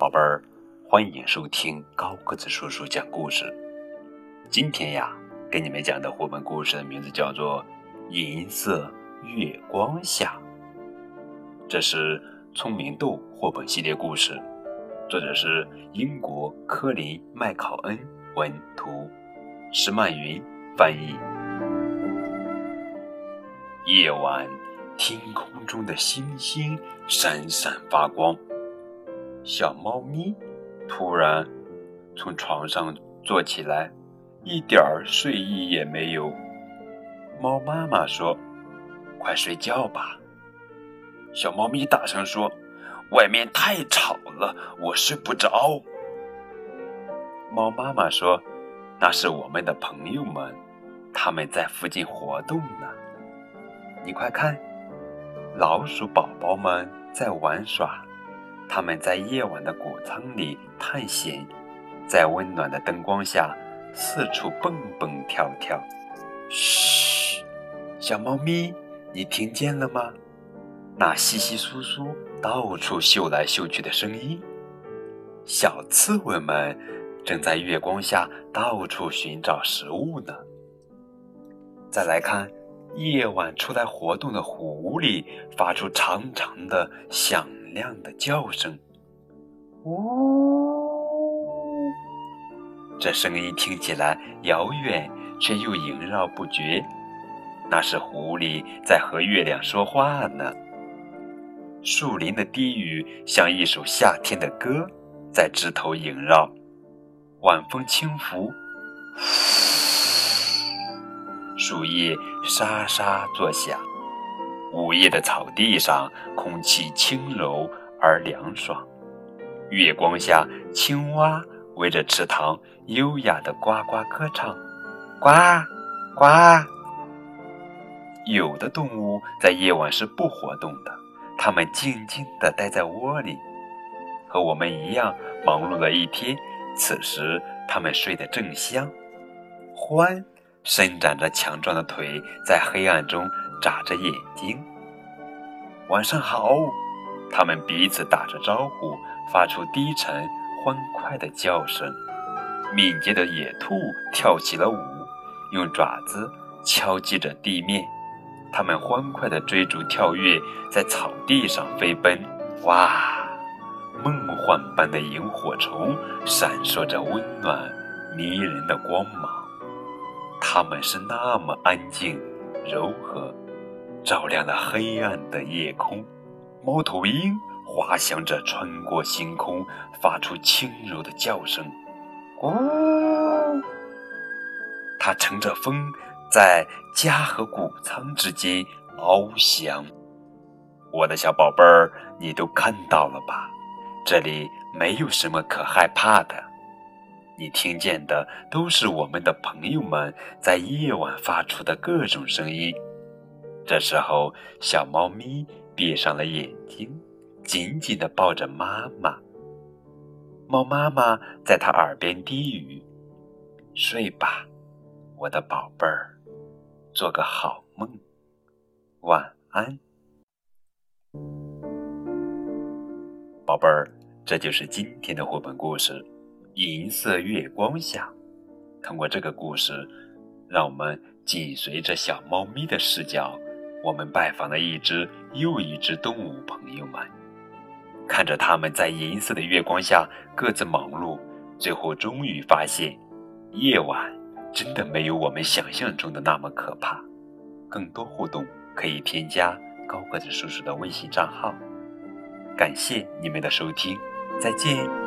宝贝儿，欢迎收听高个子叔叔讲故事。今天呀，给你们讲的绘本故事的名字叫做《银色月光下》，这是聪明豆绘本系列故事，作者是英国科林麦考恩文图，石曼云翻译。夜晚，天空中的星星闪闪发光。小猫咪突然从床上坐起来，一点儿睡意也没有。猫妈妈说：“快睡觉吧。”小猫咪大声说：“外面太吵了，我睡不着。”猫妈妈说：“那是我们的朋友们，他们在附近活动呢。你快看，老鼠宝宝们在玩耍。”他们在夜晚的谷仓里探险，在温暖的灯光下四处蹦蹦跳跳。嘘，小猫咪，你听见了吗？那稀稀疏疏、到处嗅来嗅去的声音。小刺猬们正在月光下到处寻找食物呢。再来看，夜晚出来活动的狐狸发出长长的响。亮的叫声，呜！这声音听起来遥远，却又萦绕不绝。那是狐狸在和月亮说话呢。树林的低语像一首夏天的歌，在枝头萦绕。晚风轻拂，树叶沙沙作响。午夜的草地上，空气轻柔而凉爽。月光下，青蛙围着池塘优雅的呱呱歌唱，呱呱。有的动物在夜晚是不活动的，它们静静地待在窝里，和我们一样忙碌了一天。此时，它们睡得正香。欢伸展着强壮的腿，在黑暗中。眨着眼睛，晚上好！他们彼此打着招呼，发出低沉欢快的叫声。敏捷的野兔跳起了舞，用爪子敲击着地面。它们欢快地追逐跳跃，在草地上飞奔。哇！梦幻般的萤火虫闪烁着温暖迷人的光芒。它们是那么安静、柔和。照亮了黑暗的夜空，猫头鹰滑翔着穿过星空，发出轻柔的叫声。呜！它乘着风，在家和谷仓之间翱翔。我的小宝贝儿，你都看到了吧？这里没有什么可害怕的。你听见的都是我们的朋友们在夜晚发出的各种声音。这时候，小猫咪闭上了眼睛，紧紧地抱着妈妈。猫妈妈在它耳边低语：“睡吧，我的宝贝儿，做个好梦，晚安。”宝贝儿，这就是今天的绘本故事《银色月光下》。通过这个故事，让我们紧随着小猫咪的视角。我们拜访了一只又一只动物朋友们，看着他们在银色的月光下各自忙碌，最后终于发现，夜晚真的没有我们想象中的那么可怕。更多互动可以添加高个子叔叔的微信账号。感谢你们的收听，再见。